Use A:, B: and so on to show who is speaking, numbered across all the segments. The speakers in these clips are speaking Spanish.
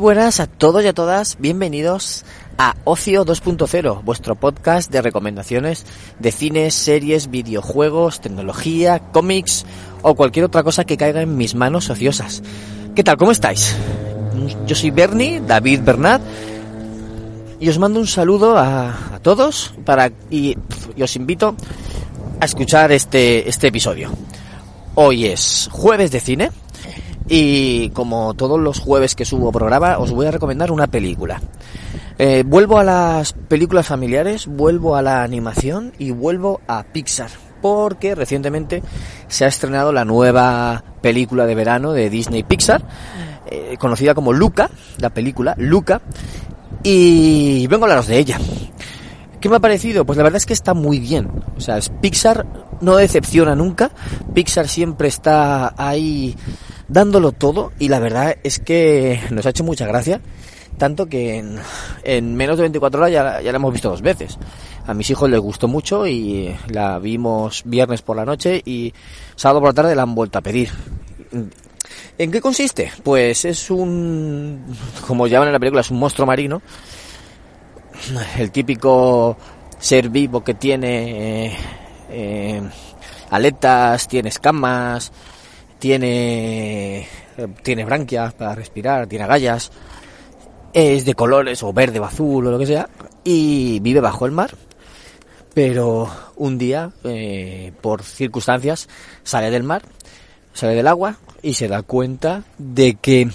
A: Buenas a todos y a todas, bienvenidos a Ocio 2.0, vuestro podcast de recomendaciones de cines, series, videojuegos, tecnología, cómics o cualquier otra cosa que caiga en mis manos ociosas. ¿Qué tal? ¿Cómo estáis? Yo soy Bernie, David Bernat, y os mando un saludo a, todos para, y, y os invito a escuchar este, este episodio. Hoy es jueves de cine y como todos los jueves que subo programa os voy a recomendar una película. Eh, vuelvo a las películas familiares, vuelvo a la animación y vuelvo a Pixar. Porque recientemente se ha estrenado la nueva película de verano de Disney Pixar, eh, conocida como Luca, la película Luca, y vengo a hablaros de ella. ¿Qué me ha parecido? Pues la verdad es que está muy bien. O sea, Pixar no decepciona nunca. Pixar siempre está ahí dándolo todo y la verdad es que nos ha hecho mucha gracia. Tanto que en, en menos de 24 horas ya, ya la hemos visto dos veces. A mis hijos les gustó mucho y la vimos viernes por la noche y sábado por la tarde la han vuelto a pedir. ¿En qué consiste? Pues es un, como llaman en la película, es un monstruo marino el típico ser vivo que tiene eh, eh, aletas, tiene escamas, tiene eh, tiene branquias para respirar, tiene agallas, es de colores o verde o azul o lo que sea y vive bajo el mar. Pero un día, eh, por circunstancias, sale del mar, sale del agua y se da cuenta de que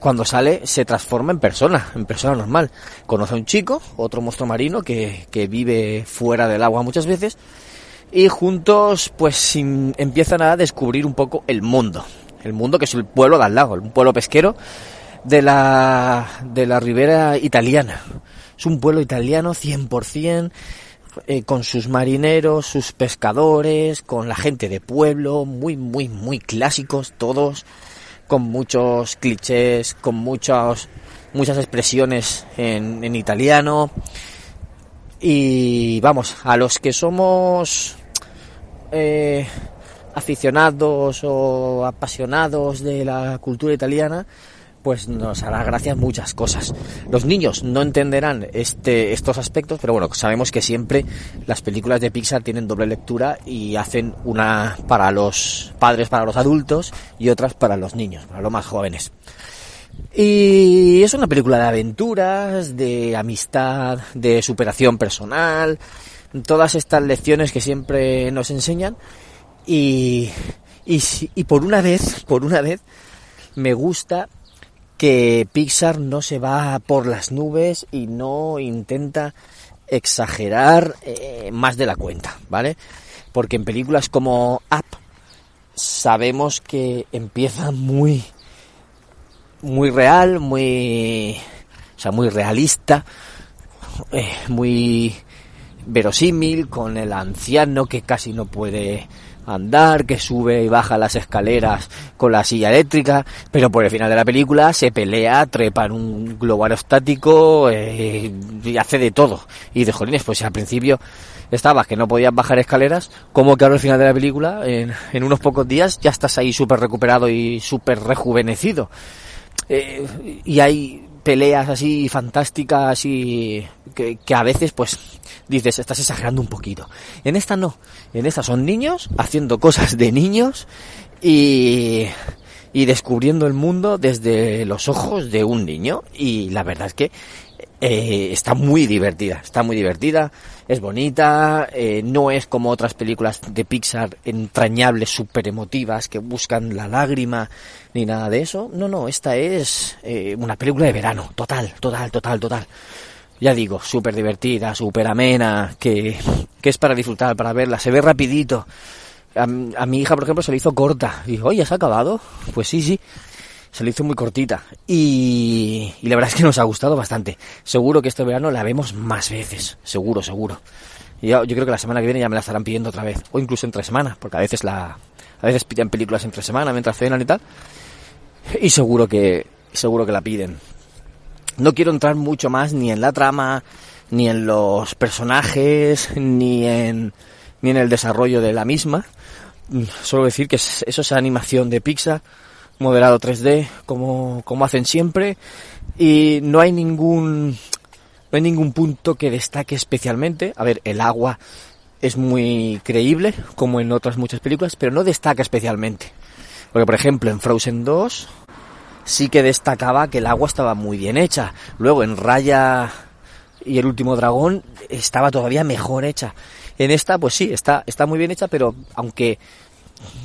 A: cuando sale se transforma en persona, en persona normal. Conoce a un chico, otro monstruo marino que, que vive fuera del agua muchas veces y juntos pues empiezan a descubrir un poco el mundo. El mundo que es el pueblo de al lado, un pueblo pesquero de la, de la ribera italiana. Es un pueblo italiano 100%, eh, con sus marineros, sus pescadores, con la gente de pueblo, muy, muy, muy clásicos todos con muchos clichés, con muchos, muchas expresiones en, en italiano. Y vamos, a los que somos eh, aficionados o apasionados de la cultura italiana, pues nos hará gracia muchas cosas. Los niños no entenderán este, estos aspectos, pero bueno, sabemos que siempre las películas de Pixar tienen doble lectura y hacen una para los padres, para los adultos y otras para los niños, para los más jóvenes. Y es una película de aventuras, de amistad, de superación personal, todas estas lecciones que siempre nos enseñan y, y, por una vez, por una vez, me gusta que Pixar no se va por las nubes y no intenta exagerar eh, más de la cuenta, ¿vale? Porque en películas como Up sabemos que empieza muy muy real, muy o sea, muy realista, eh, muy verosímil con el anciano que casi no puede andar, que sube y baja las escaleras con la silla eléctrica, pero por el final de la película se pelea, trepa en un globo aerostático eh, y hace de todo. Y de jolines, pues al principio estabas que no podías bajar escaleras, como que ahora al final de la película, en, en unos pocos días, ya estás ahí súper recuperado y súper rejuvenecido. Eh, y hay peleas así fantásticas y que, a veces pues dices estás exagerando un poquito en esta no en esta son niños haciendo cosas de niños y y descubriendo el mundo desde los ojos de un niño y la verdad es que eh, está muy divertida, está muy divertida, es bonita, eh, no es como otras películas de Pixar entrañables, súper emotivas, que buscan la lágrima, ni nada de eso. No, no, esta es eh, una película de verano, total, total, total, total. Ya digo, súper divertida, súper amena, que, que es para disfrutar, para verla, se ve rapidito. A, a mi hija, por ejemplo, se le hizo corta. Y dijo, oye, ¿has acabado? Pues sí, sí se le hizo muy cortita y, y, la verdad es que nos ha gustado bastante. Seguro que este verano la vemos más veces, seguro, seguro. Y yo, yo, creo que la semana que viene ya me la estarán pidiendo otra vez, o incluso entre semanas, porque a veces la a veces piden películas entre semana mientras cenan y tal. Y seguro que seguro que la piden. No quiero entrar mucho más ni en la trama, ni en los personajes, ni en ni en el desarrollo de la misma. Solo decir que eso es animación de Pixar modelado 3D como, como hacen siempre y no hay ningún no hay ningún punto que destaque especialmente. A ver, el agua es muy creíble, como en otras muchas películas, pero no destaca especialmente. Porque, por ejemplo, en Frozen 2 sí que destacaba que el agua estaba muy bien hecha. Luego en Raya y el último dragón estaba todavía mejor hecha. En esta, pues sí, está, está muy bien hecha, pero aunque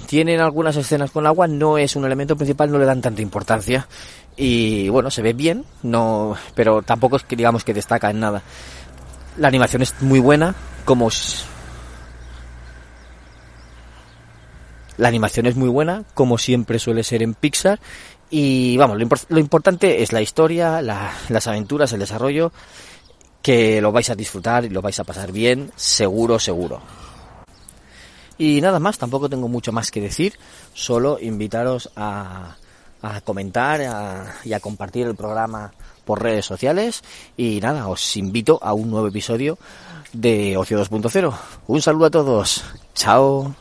A: tienen algunas escenas con agua, no es un elemento principal, no le dan tanta importancia. Y bueno, se ve bien, no, pero tampoco es que digamos que destaca en nada. La animación es muy buena, como la animación es muy buena, como siempre suele ser en Pixar. Y vamos, lo, importante es la historia, la, las aventuras, el desarrollo, que lo vais a disfrutar y lo vais a pasar bien, seguro, seguro. Y nada más, tampoco tengo mucho más que decir, solo invitaros a, a comentar a, y a compartir el programa por redes sociales y nada, os invito a un nuevo episodio de Ocio 2.0. Un saludo a todos, chao.